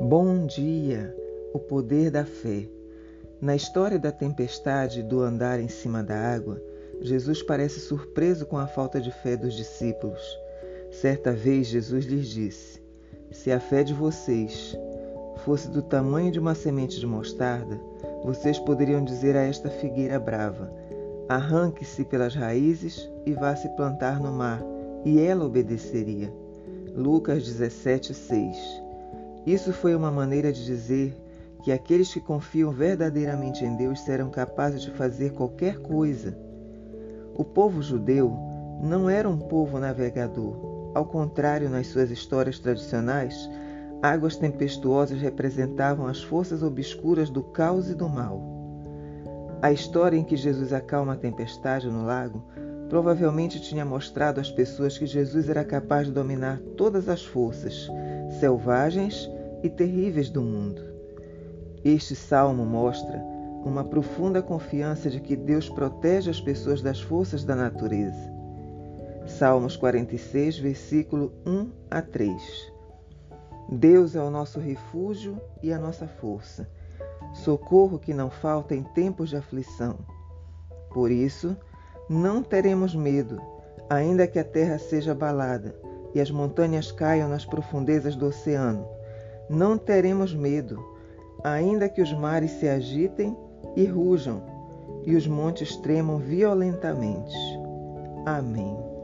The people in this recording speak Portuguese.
Bom dia! O poder da fé. Na história da tempestade do andar em cima da água, Jesus parece surpreso com a falta de fé dos discípulos. Certa vez Jesus lhes disse: Se a fé de vocês fosse do tamanho de uma semente de mostarda, vocês poderiam dizer a esta figueira brava: Arranque-se pelas raízes e vá se plantar no mar, e ela obedeceria. Lucas 17, 6 isso foi uma maneira de dizer que aqueles que confiam verdadeiramente em Deus serão capazes de fazer qualquer coisa. O povo judeu não era um povo navegador. Ao contrário, nas suas histórias tradicionais, águas tempestuosas representavam as forças obscuras do caos e do mal. A história em que Jesus acalma a tempestade no lago provavelmente tinha mostrado às pessoas que Jesus era capaz de dominar todas as forças, selvagens e terríveis do mundo. Este salmo mostra uma profunda confiança de que Deus protege as pessoas das forças da natureza. Salmos 46, versículo 1 a 3. Deus é o nosso refúgio e a nossa força, socorro que não falta em tempos de aflição. Por isso, não teremos medo, ainda que a terra seja abalada e as montanhas caiam nas profundezas do oceano não teremos medo, ainda que os mares se agitem e rujam e os montes tremam violentamente. Amém.